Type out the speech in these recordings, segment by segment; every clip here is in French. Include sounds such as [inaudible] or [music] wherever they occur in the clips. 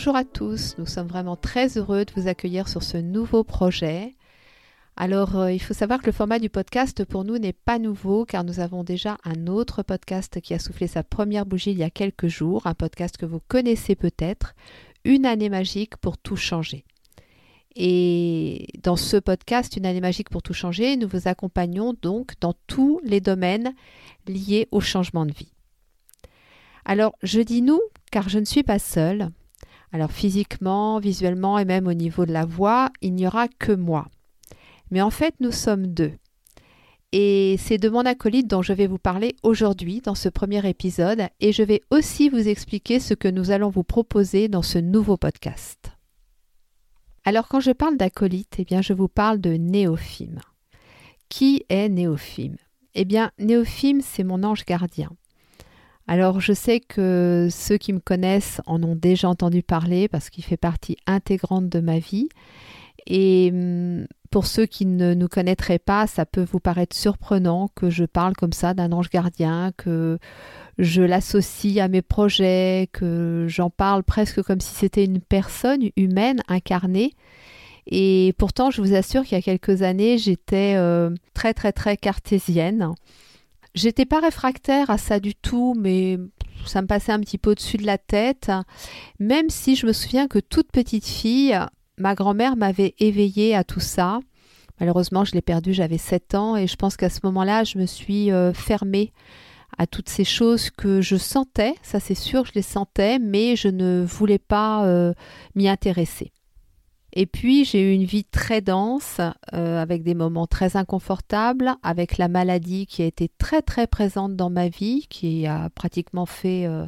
Bonjour à tous, nous sommes vraiment très heureux de vous accueillir sur ce nouveau projet. Alors, euh, il faut savoir que le format du podcast pour nous n'est pas nouveau car nous avons déjà un autre podcast qui a soufflé sa première bougie il y a quelques jours, un podcast que vous connaissez peut-être, Une année magique pour tout changer. Et dans ce podcast, Une année magique pour tout changer, nous vous accompagnons donc dans tous les domaines liés au changement de vie. Alors, je dis nous car je ne suis pas seule. Alors physiquement, visuellement et même au niveau de la voix, il n'y aura que moi. Mais en fait, nous sommes deux. Et c'est de mon acolyte dont je vais vous parler aujourd'hui dans ce premier épisode et je vais aussi vous expliquer ce que nous allons vous proposer dans ce nouveau podcast. Alors quand je parle d'acolyte, eh bien je vous parle de Néophime. Qui est Néophime? Eh bien Néophime, c'est mon ange gardien. Alors je sais que ceux qui me connaissent en ont déjà entendu parler parce qu'il fait partie intégrante de ma vie. Et hum, pour ceux qui ne nous connaîtraient pas, ça peut vous paraître surprenant que je parle comme ça d'un ange gardien, que je l'associe à mes projets, que j'en parle presque comme si c'était une personne humaine incarnée. Et pourtant, je vous assure qu'il y a quelques années, j'étais euh, très très très cartésienne. J'étais pas réfractaire à ça du tout, mais ça me passait un petit peu au-dessus de la tête. Même si je me souviens que toute petite fille, ma grand-mère m'avait éveillée à tout ça. Malheureusement, je l'ai perdue, j'avais 7 ans, et je pense qu'à ce moment-là, je me suis euh, fermée à toutes ces choses que je sentais, ça c'est sûr, je les sentais, mais je ne voulais pas euh, m'y intéresser. Et puis j'ai eu une vie très dense, euh, avec des moments très inconfortables, avec la maladie qui a été très très présente dans ma vie, qui a pratiquement fait euh,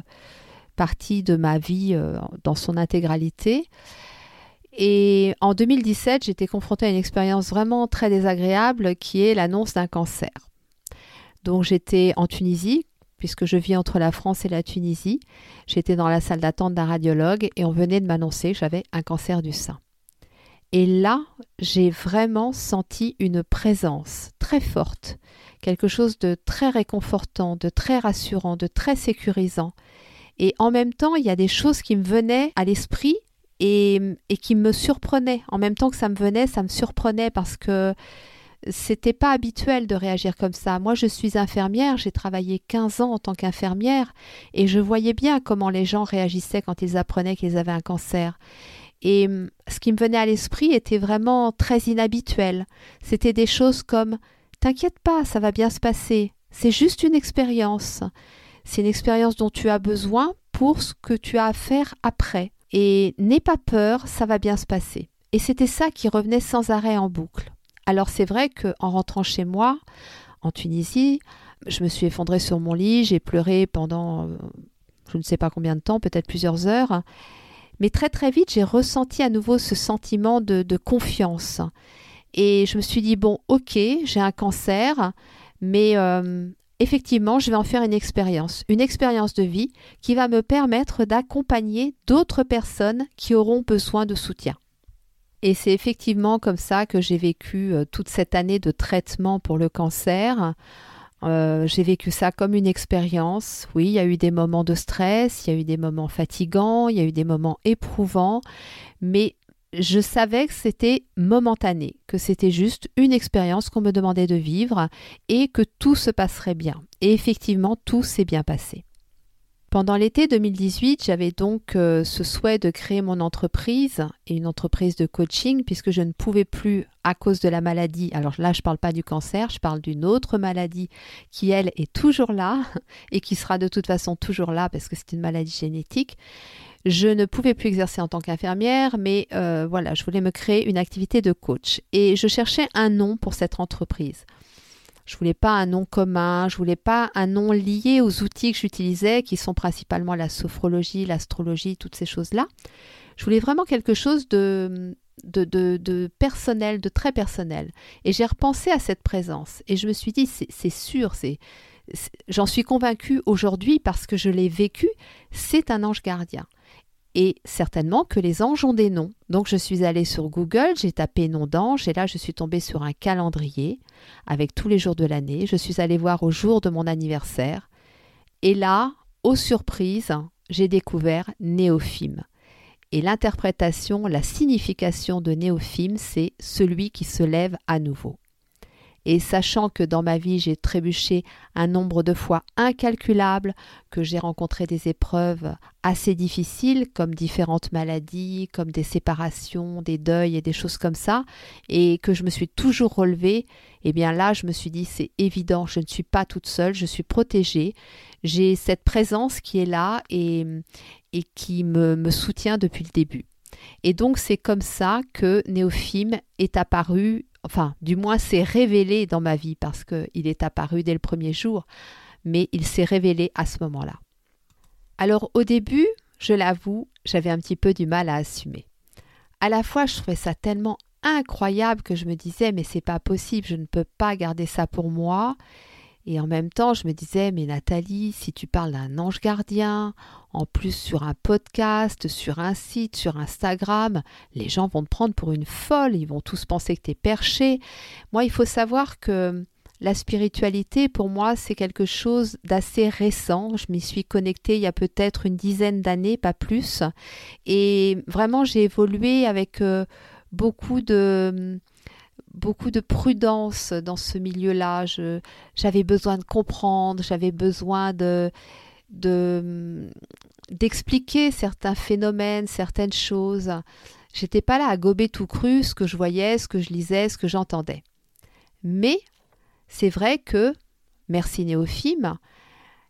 partie de ma vie euh, dans son intégralité. Et en 2017, j'étais confrontée à une expérience vraiment très désagréable qui est l'annonce d'un cancer. Donc j'étais en Tunisie, puisque je vis entre la France et la Tunisie. J'étais dans la salle d'attente d'un radiologue et on venait de m'annoncer que j'avais un cancer du sein. Et là, j'ai vraiment senti une présence très forte, quelque chose de très réconfortant, de très rassurant, de très sécurisant. Et en même temps, il y a des choses qui me venaient à l'esprit et, qui me surprenaient. En même temps que ça me venait, ça me surprenait parce que c'était pas habituel de réagir comme ça. Moi, je suis infirmière, j'ai travaillé 15 ans en tant qu'infirmière et je voyais bien comment les gens réagissaient quand ils apprenaient qu'ils avaient un cancer. Et hum, ce qui me venait à l'esprit était vraiment très inhabituel. C'était des choses comme T'inquiète pas, ça va bien se passer. C'est juste une expérience. C'est une expérience dont tu as besoin pour ce que tu as à faire après. Et n'aie pas peur, ça va bien se passer. Et c'était ça qui revenait sans arrêt en boucle. Alors c'est vrai que en rentrant chez moi, en Tunisie, je me suis effondrée sur mon lit, j'ai pleuré pendant euh, je ne sais pas combien de temps, peut-être plusieurs heures. Mais très très vite, j'ai ressenti à nouveau ce sentiment de, confiance. Et je me suis dit, bon, ok, j'ai un cancer, mais euh, effectivement, je vais en faire une expérience, une expérience de vie qui va me permettre d'accompagner d'autres personnes qui auront besoin de soutien. Et c'est effectivement comme ça que j'ai vécu euh, toute cette année de traitement pour le cancer euh, j'ai vécu ça comme une expérience. Oui, il y a eu des moments de stress, il y a eu des moments fatigants, il y a eu des moments éprouvants, mais je savais que c'était momentané, que c'était juste une expérience qu'on me demandait de vivre et que tout se passerait bien. Et effectivement, tout s'est bien passé. Pendant l'été 2018, j'avais donc euh, ce souhait de créer mon entreprise et une entreprise de coaching puisque je ne pouvais plus à cause de la maladie. Alors là, je ne parle pas du cancer, je parle d'une autre maladie qui, elle, est toujours là [laughs] et qui sera de toute façon toujours là parce que c'est une maladie génétique. Je ne pouvais plus exercer en tant qu'infirmière, mais euh, voilà, je voulais me créer une activité de coach. Et je cherchais un nom pour cette entreprise. Je voulais pas un nom commun, je voulais pas un nom lié aux outils que j'utilisais, qui sont principalement la sophrologie, l'astrologie, toutes ces choses-là. Je voulais vraiment quelque chose de, de, personnel, de très personnel. Et j'ai repensé à cette présence et je me suis dit, c'est sûr, j'en suis convaincue aujourd'hui parce que je l'ai vécu, c'est un ange gardien. Et certainement que les anges ont des noms. Donc je suis allée sur Google, j'ai tapé nom d'ange et là je suis tombée sur un calendrier avec tous les jours de l'année. Je suis allée voir au jour de mon anniversaire. Et là, aux surprises, j'ai découvert Néophime. Et l'interprétation, la signification de Néophime, c'est celui qui se lève à nouveau. Et sachant que dans ma vie j'ai trébuché un nombre de fois incalculable, que j'ai rencontré des épreuves assez difficiles, comme différentes maladies, comme des séparations, des deuils et des choses comme ça, et que je me suis toujours relevée, eh bien là je me suis dit c'est évident, je ne suis pas toute seule, je suis protégée, j'ai cette présence qui est là et, et qui me, me soutient depuis le début. Et donc c'est comme ça que Néophime est apparu enfin, du moins s'est révélé dans ma vie parce qu'il est apparu dès le premier jour, mais il s'est révélé à ce moment-là. Alors au début, je l'avoue, j'avais un petit peu du mal à assumer. À la fois, je trouvais ça tellement incroyable que je me disais mais c'est pas possible, je ne peux pas garder ça pour moi. Et en même temps, je me disais, mais Nathalie, si tu parles d'un ange gardien, en plus sur un podcast, sur un site, sur Instagram, les gens vont te prendre pour une folle, ils vont tous penser que tu es perché. Moi, il faut savoir que la spiritualité, pour moi, c'est quelque chose d'assez récent. Je m'y suis connectée il y a peut-être une dizaine d'années, pas plus. Et vraiment, j'ai évolué avec euh, beaucoup de beaucoup de prudence dans ce milieu-là. J'avais besoin de comprendre, j'avais besoin de d'expliquer certains phénomènes, certaines choses. J'étais pas là à gober tout cru ce que je voyais, ce que je lisais, ce que j'entendais. Mais c'est vrai que, merci Néophime,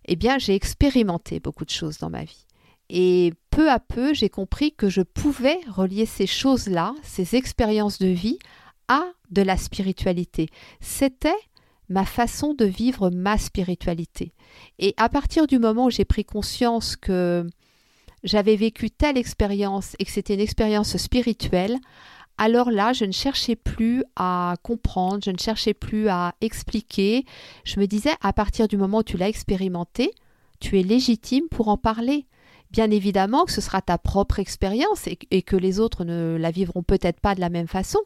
eh bien j'ai expérimenté beaucoup de choses dans ma vie. Et peu à peu, j'ai compris que je pouvais relier ces choses-là, ces expériences de vie, à de la spiritualité. C'était ma façon de vivre ma spiritualité. Et à partir du moment où j'ai pris conscience que j'avais vécu telle expérience et que c'était une expérience spirituelle, alors là, je ne cherchais plus à comprendre, je ne cherchais plus à expliquer. Je me disais, à partir du moment où tu l'as expérimenté, tu es légitime pour en parler. Bien évidemment que ce sera ta propre expérience et, et que les autres ne la vivront peut-être pas de la même façon,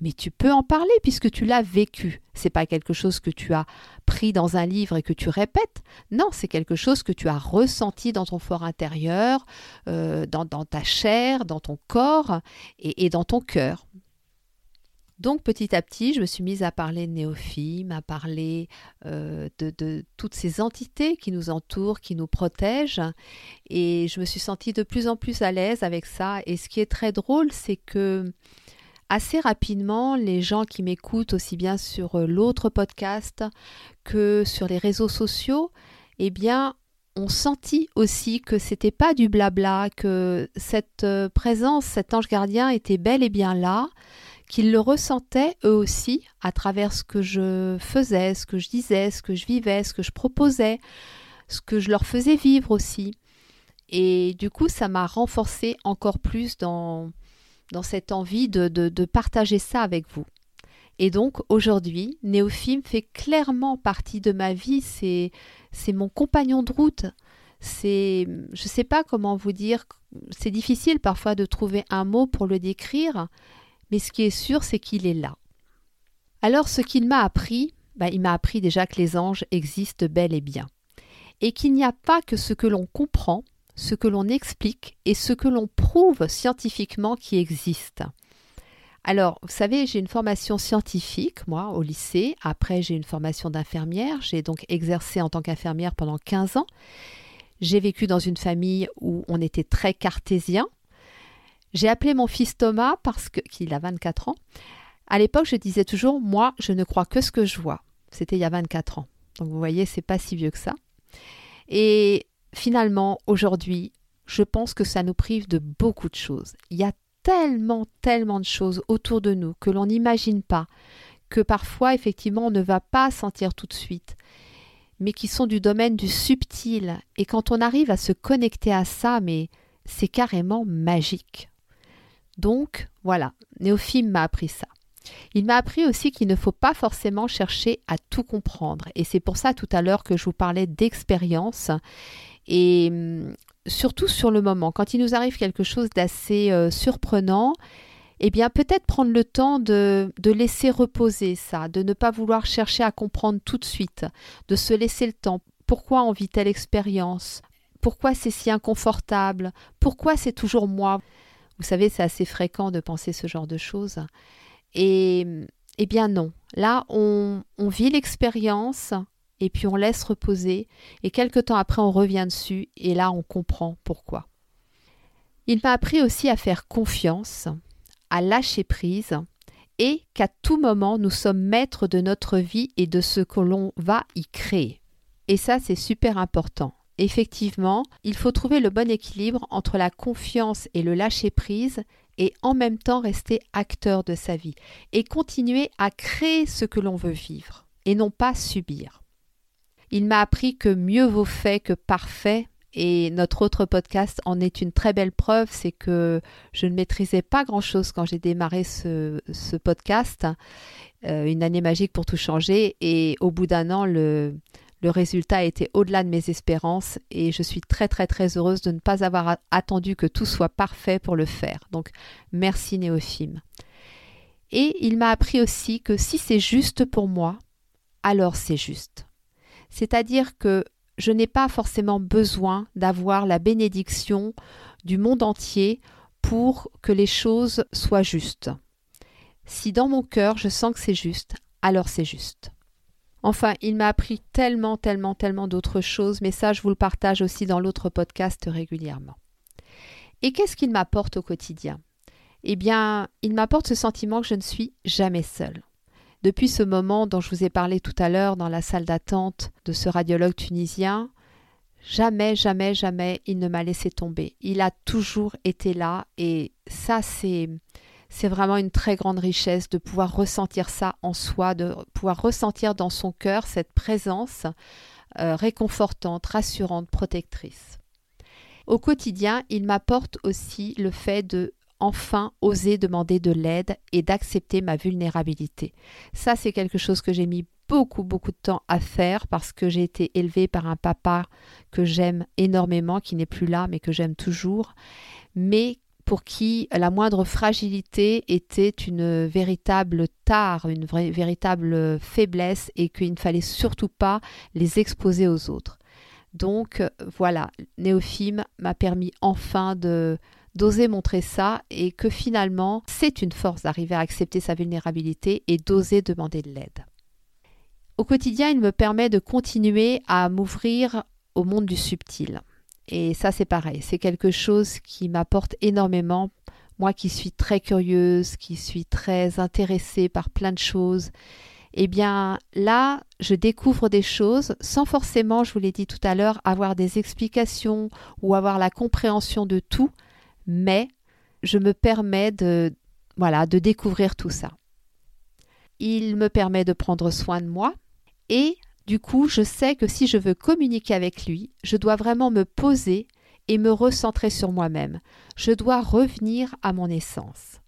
mais tu peux en parler puisque tu l'as vécu. C'est pas quelque chose que tu as pris dans un livre et que tu répètes. Non, c'est quelque chose que tu as ressenti dans ton fort intérieur, euh, dans, ta chair, dans ton corps et, dans ton cœur. Donc petit à petit, je me suis mise à parler de néophyme, à parler euh, de, de, toutes ces entités qui nous entourent, qui nous protègent. Et je me suis sentie de plus en plus à l'aise avec ça. Et ce qui est très drôle, c'est que assez rapidement, les gens qui m'écoutent aussi bien sur euh, l'autre podcast que sur les réseaux sociaux, eh bien, ont senti aussi que c'était pas du blabla, que cette euh, présence, cet ange gardien était bel et bien là, qu'ils le ressentaient eux aussi à travers ce que je faisais, ce que je disais, ce que je vivais, ce que je proposais, ce que je leur faisais vivre aussi. Et du coup, ça m'a renforcé encore plus dans, dans cette envie de, de, partager ça avec vous. Et donc aujourd'hui, Néophime fait clairement partie de ma vie, c'est, mon compagnon de route. C'est, je ne sais pas comment vous dire, c'est difficile parfois de trouver un mot pour le décrire, mais ce qui est sûr, c'est qu'il est là. Alors ce qu'il m'a appris, bah, il m'a appris déjà que les anges existent bel et bien, et qu'il n'y a pas que ce que l'on comprend ce que l'on explique et ce que l'on prouve scientifiquement qui existe. Alors, vous savez, j'ai une formation scientifique, moi, au lycée. Après, j'ai une formation d'infirmière. J'ai donc exercé en tant qu'infirmière pendant 15 ans. J'ai vécu dans une famille où on était très cartésien. J'ai appelé mon fils Thomas parce qu'il a 24 ans. À l'époque, je disais toujours, moi, je ne crois que ce que je vois. C'était il y a 24 ans. Donc, vous voyez, c'est pas si vieux que ça. Et finalement, aujourd'hui, je pense que ça nous prive de beaucoup de choses. Il y a tellement, tellement de choses autour de nous que l'on n'imagine pas, que parfois, effectivement, on ne va pas sentir tout de suite, mais qui sont du domaine du subtil. Et quand on arrive à se connecter à ça, mais c'est carrément magique. Donc, voilà, Néophime m'a appris ça. Il m'a appris aussi qu'il ne faut pas forcément chercher à tout comprendre. Et c'est pour ça tout à l'heure que je vous parlais d'expérience. Et hum, surtout sur le moment, quand il nous arrive quelque chose d'assez euh, surprenant, eh bien peut-être prendre le temps de, de, laisser reposer ça, de ne pas vouloir chercher à comprendre tout de suite, de se laisser le temps. Pourquoi on vit telle expérience? Pourquoi c'est si inconfortable? Pourquoi c'est toujours moi? Vous savez, c'est assez fréquent de penser ce genre de choses. Et eh bien non, là on, on vit l'expérience et puis on laisse reposer et quelque temps après on revient dessus et là on comprend pourquoi. Il m'a appris aussi à faire confiance, à lâcher prise et qu'à tout moment nous sommes maîtres de notre vie et de ce que l'on va y créer. Et ça c'est super important. Effectivement, il faut trouver le bon équilibre entre la confiance et le lâcher prise et en même temps rester acteur de sa vie et continuer à créer ce que l'on veut vivre et non pas subir. Il m'a appris que mieux vaut fait que parfait et notre autre podcast en est une très belle preuve, c'est que je ne maîtrisais pas grand-chose quand j'ai démarré ce, podcast, euh, une année magique pour tout changer, et au bout d'un an, le, résultat a été au-delà de mes espérances et je suis très très très heureuse de ne pas avoir attendu que tout soit parfait pour le faire. Donc merci Néophime. Et il m'a appris aussi que si c'est juste pour moi, alors c'est juste. C'est-à-dire que je n'ai pas forcément besoin d'avoir la bénédiction du monde entier pour que les choses soient justes. Si dans mon cœur je sens que c'est juste, alors c'est juste. Enfin, il m'a appris tellement, tellement, tellement d'autres choses, mais ça, je vous le partage aussi dans l'autre podcast régulièrement. Et qu'est-ce qu'il m'apporte au quotidien? Eh bien, il m'apporte ce sentiment que je ne suis jamais seule. Depuis ce moment dont je vous ai parlé tout à l'heure dans la salle d'attente de ce radiologue tunisien, jamais, jamais, jamais il ne m'a laissé tomber. Il a toujours été là et ça, c'est c'est vraiment une très grande richesse de pouvoir ressentir ça en soi, de pouvoir ressentir dans son cœur cette présence euh, réconfortante, rassurante, protectrice. Au quotidien, il m'apporte aussi le fait de enfin oser demander de l'aide et d'accepter ma vulnérabilité. Ça, c'est quelque chose que j'ai mis beaucoup, beaucoup de temps à faire parce que j'ai été élevée par un papa que j'aime énormément, qui n'est plus là, mais que j'aime toujours, mais pour qui la moindre fragilité était une véritable tare, une véritable faiblesse et qu'il ne fallait surtout pas les exposer aux autres. Donc voilà, Néophime m'a permis enfin de d'oser montrer ça et que finalement c'est une force d'arriver à accepter sa vulnérabilité et d'oser demander de l'aide. Au quotidien, il me permet de continuer à m'ouvrir au monde du subtil. Et ça, c'est pareil. C'est quelque chose qui m'apporte énormément. Moi qui suis très curieuse, qui suis très intéressée par plein de choses, eh bien là, je découvre des choses sans forcément, je vous l'ai dit tout à l'heure, avoir des explications ou avoir la compréhension de tout, mais je me permets de voilà, de découvrir tout ça. Il me permet de prendre soin de moi et du coup, je sais que si je veux communiquer avec lui, je dois vraiment me poser et me recentrer sur moi-même. Je dois revenir à mon essence.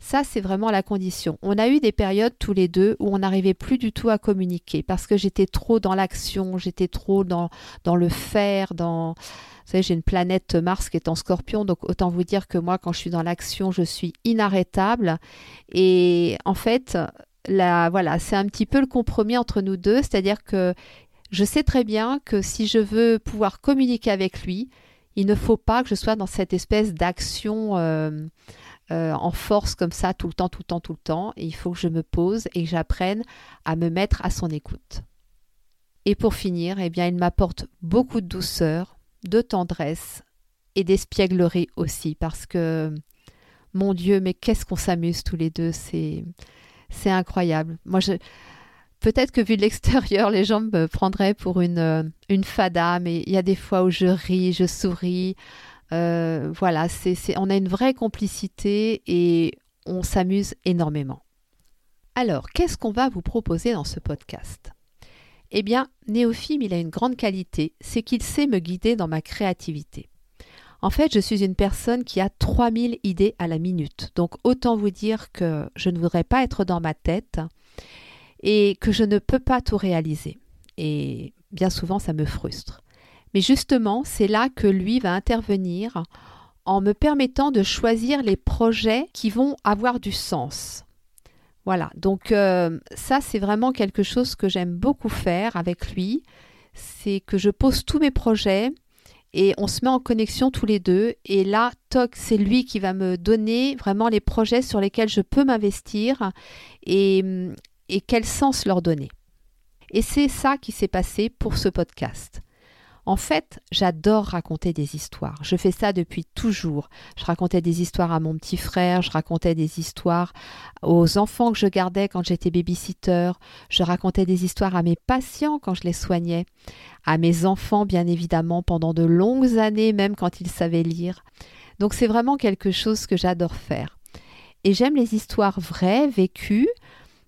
Ça, c'est vraiment la condition. On a eu des périodes tous les deux où on n'arrivait plus du tout à communiquer parce que j'étais trop dans l'action, j'étais trop dans, le faire, dans... Vous savez, j'ai une planète Mars qui est en scorpion, donc autant vous dire que moi, quand je suis dans l'action, je suis inarrêtable. Et en fait, voilà, c'est un petit peu le compromis entre nous deux, c'est-à-dire que je sais très bien que si je veux pouvoir communiquer avec lui, il ne faut pas que je sois dans cette espèce d'action euh, euh, en force comme ça tout le temps, tout le temps, tout le temps. Et il faut que je me pose et que j'apprenne à me mettre à son écoute. Et pour finir, eh bien, il m'apporte beaucoup de douceur, de tendresse et d'espièglerie aussi, parce que mon Dieu, mais qu'est-ce qu'on s'amuse tous les deux, c'est incroyable. Moi, je... peut-être que vu de l'extérieur, les gens me prendraient pour une, euh, une fada, mais il y a des fois où je ris, je souris. Euh, voilà, c'est, on a une vraie complicité et on s'amuse énormément. Alors, qu'est-ce qu'on va vous proposer dans ce podcast? Eh bien, Néophime, il a une grande qualité, c'est qu'il sait me guider dans ma créativité. En fait, je suis une personne qui a 3000 idées à la minute. Donc, autant vous dire que je ne voudrais pas être dans ma tête et que je ne peux pas tout réaliser. Et bien souvent, ça me frustre. Mais justement, c'est là que lui va intervenir en me permettant de choisir les projets qui vont avoir du sens. Voilà, donc euh, ça c'est vraiment quelque chose que j'aime beaucoup faire avec lui, c'est que je pose tous mes projets et on se met en connexion tous les deux et là, toc, c'est lui qui va me donner vraiment les projets sur lesquels je peux m'investir et, et quel sens leur donner. Et c'est ça qui s'est passé pour ce podcast. En fait, j'adore raconter des histoires. Je fais ça depuis toujours. Je racontais des histoires à mon petit frère, je racontais des histoires aux enfants que je gardais quand j'étais babysitter, je racontais des histoires à mes patients quand je les soignais, à mes enfants bien évidemment pendant de longues années même quand ils savaient lire. Donc c'est vraiment quelque chose que j'adore faire. Et j'aime les histoires vraies, vécues,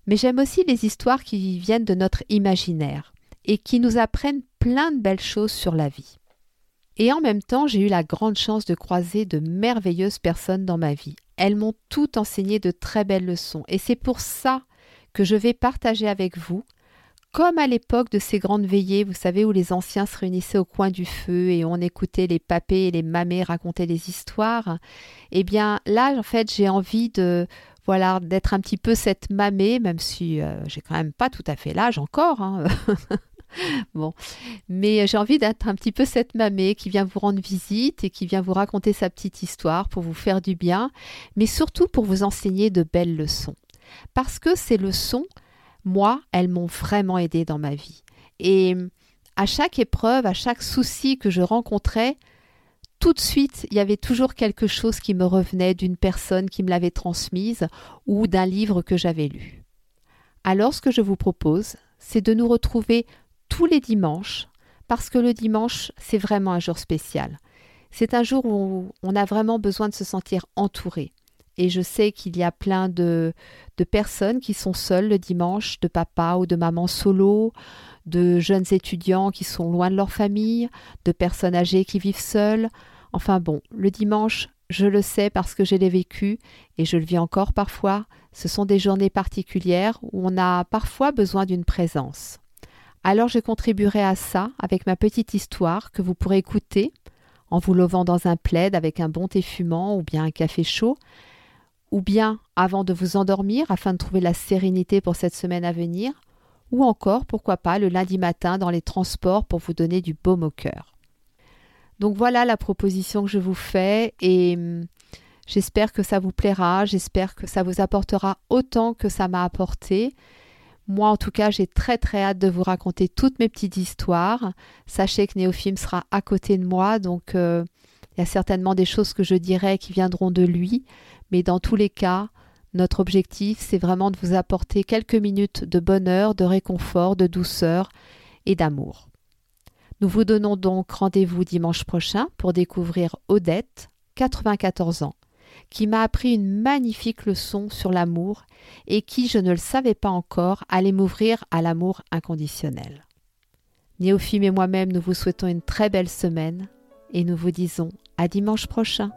mais j'aime aussi les histoires qui viennent de notre imaginaire et qui nous apprennent plein de belles choses sur la vie. Et en même temps, j'ai eu la grande chance de croiser de merveilleuses personnes dans ma vie. Elles m'ont tout enseigné de très belles leçons, et c'est pour ça que je vais partager avec vous, comme à l'époque de ces grandes veillées, vous savez, où les anciens se réunissaient au coin du feu et on écoutait les papés et les mamés raconter des histoires. Eh bien, là, en fait, j'ai envie de, voilà, d'être un petit peu cette mamée, même si euh, j'ai quand même pas tout à fait l'âge encore. Hein. [laughs] bon, mais j'ai envie d'être un petit peu cette mamée qui vient vous rendre visite et qui vient vous raconter sa petite histoire pour vous faire du bien, mais surtout pour vous enseigner de belles leçons. Parce que ces leçons, moi, elles m'ont vraiment aidé dans ma vie. Et à chaque épreuve, à chaque souci que je rencontrais, tout de suite, il y avait toujours quelque chose qui me revenait d'une personne qui me l'avait transmise ou d'un livre que j'avais lu. Alors ce que je vous propose, c'est de nous retrouver tous les dimanches, parce que le dimanche, c'est vraiment un jour spécial. C'est un jour où on a vraiment besoin de se sentir entouré. Et je sais qu'il y a plein de, personnes qui sont seules le dimanche, de papa ou de maman solo, de jeunes étudiants qui sont loin de leur famille, de personnes âgées qui vivent seules. Enfin bon, le dimanche, je le sais parce que je l'ai vécu et je le vis encore parfois. Ce sont des journées particulières où on a parfois besoin d'une présence. Alors je contribuerai à ça avec ma petite histoire que vous pourrez écouter en vous levant dans un plaid avec un bon thé fumant ou bien un café chaud, ou bien avant de vous endormir afin de trouver la sérénité pour cette semaine à venir, ou encore, pourquoi pas, le lundi matin dans les transports pour vous donner du baume au cœur. Donc voilà la proposition que je vous fais et hum, j'espère que ça vous plaira, j'espère que ça vous apportera autant que ça m'a apporté. Moi, en tout cas, j'ai très très hâte de vous raconter toutes mes petites histoires. Sachez que Néophime sera à côté de moi, donc euh, il y a certainement des choses que je dirai qui viendront de lui. Mais dans tous les cas, notre objectif, c'est vraiment de vous apporter quelques minutes de bonheur, de réconfort, de douceur et d'amour. Nous vous donnons donc rendez-vous dimanche prochain pour découvrir Odette, 94 ans qui m'a appris une magnifique leçon sur l'amour et qui, je ne le savais pas encore, allait m'ouvrir à l'amour inconditionnel. Néophime et moi-même, nous vous souhaitons une très belle semaine et nous vous disons à dimanche prochain.